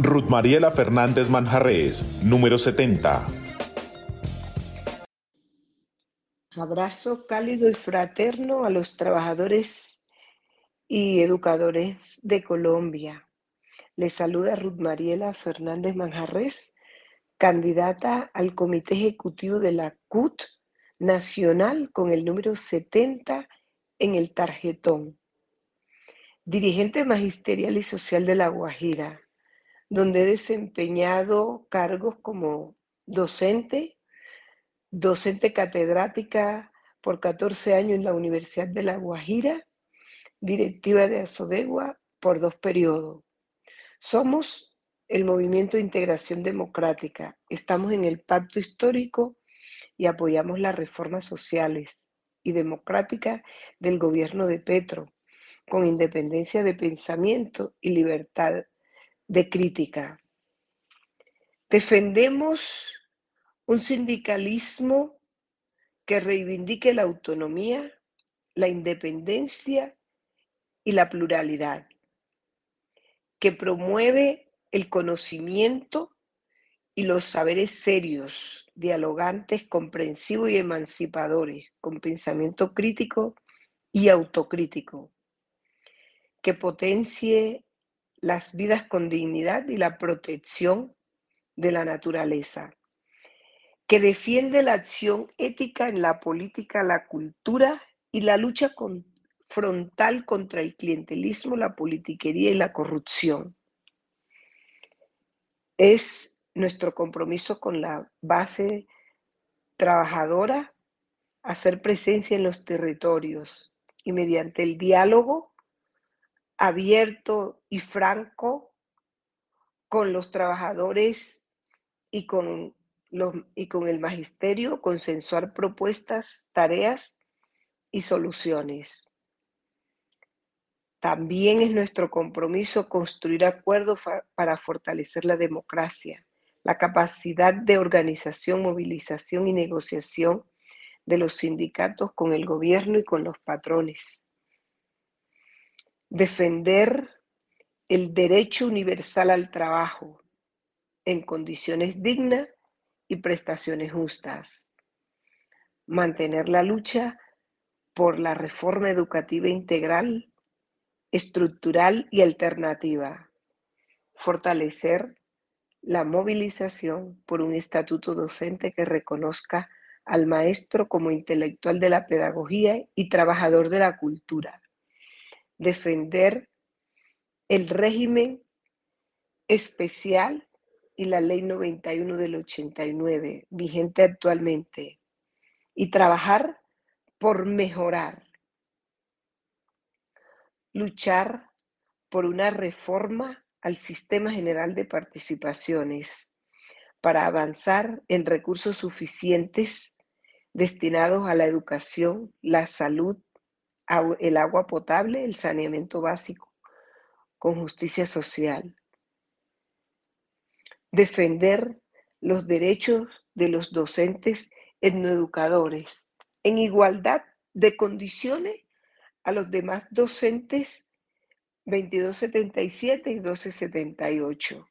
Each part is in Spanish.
Ruth Mariela Fernández Manjarres, número 70. Abrazo cálido y fraterno a los trabajadores y educadores de Colombia. Les saluda Ruth Mariela Fernández Manjarres, candidata al Comité Ejecutivo de la CUT Nacional con el número 70 en el tarjetón. Dirigente magisterial y social de La Guajira, donde he desempeñado cargos como docente, docente catedrática por 14 años en la Universidad de La Guajira, directiva de Azodegua por dos periodos. Somos el Movimiento de Integración Democrática, estamos en el pacto histórico y apoyamos las reformas sociales y democráticas del gobierno de Petro, con independencia de pensamiento y libertad de crítica. Defendemos un sindicalismo que reivindique la autonomía, la independencia y la pluralidad, que promueve el conocimiento y los saberes serios, dialogantes, comprensivos y emancipadores, con pensamiento crítico y autocrítico, que potencie las vidas con dignidad y la protección de la naturaleza, que defiende la acción ética en la política, la cultura y la lucha frontal contra el clientelismo, la politiquería y la corrupción. Es nuestro compromiso con la base trabajadora, hacer presencia en los territorios y mediante el diálogo abierto y franco con los trabajadores y con, los, y con el magisterio, consensuar propuestas, tareas y soluciones. También es nuestro compromiso construir acuerdos para fortalecer la democracia, la capacidad de organización, movilización y negociación de los sindicatos con el gobierno y con los patrones defender el derecho universal al trabajo en condiciones dignas y prestaciones justas, mantener la lucha por la reforma educativa integral, estructural y alternativa, fortalecer la movilización por un estatuto docente que reconozca al maestro como intelectual de la pedagogía y trabajador de la cultura, defender el régimen especial y la ley 91 del 89, vigente actualmente, y trabajar por mejorar, luchar por una reforma al sistema general de participaciones para avanzar en recursos suficientes destinados a la educación, la salud, el agua potable, el saneamiento básico, con justicia social. Defender los derechos de los docentes etnoeducadores en igualdad de condiciones a los demás docentes 2277 y 1278.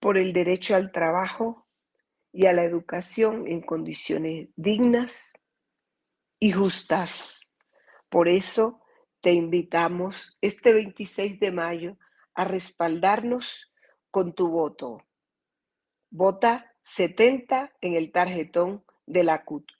Por el derecho al trabajo y a la educación en condiciones dignas y justas. Por eso te invitamos este 26 de mayo a respaldarnos con tu voto. Vota 70 en el tarjetón de la CUT.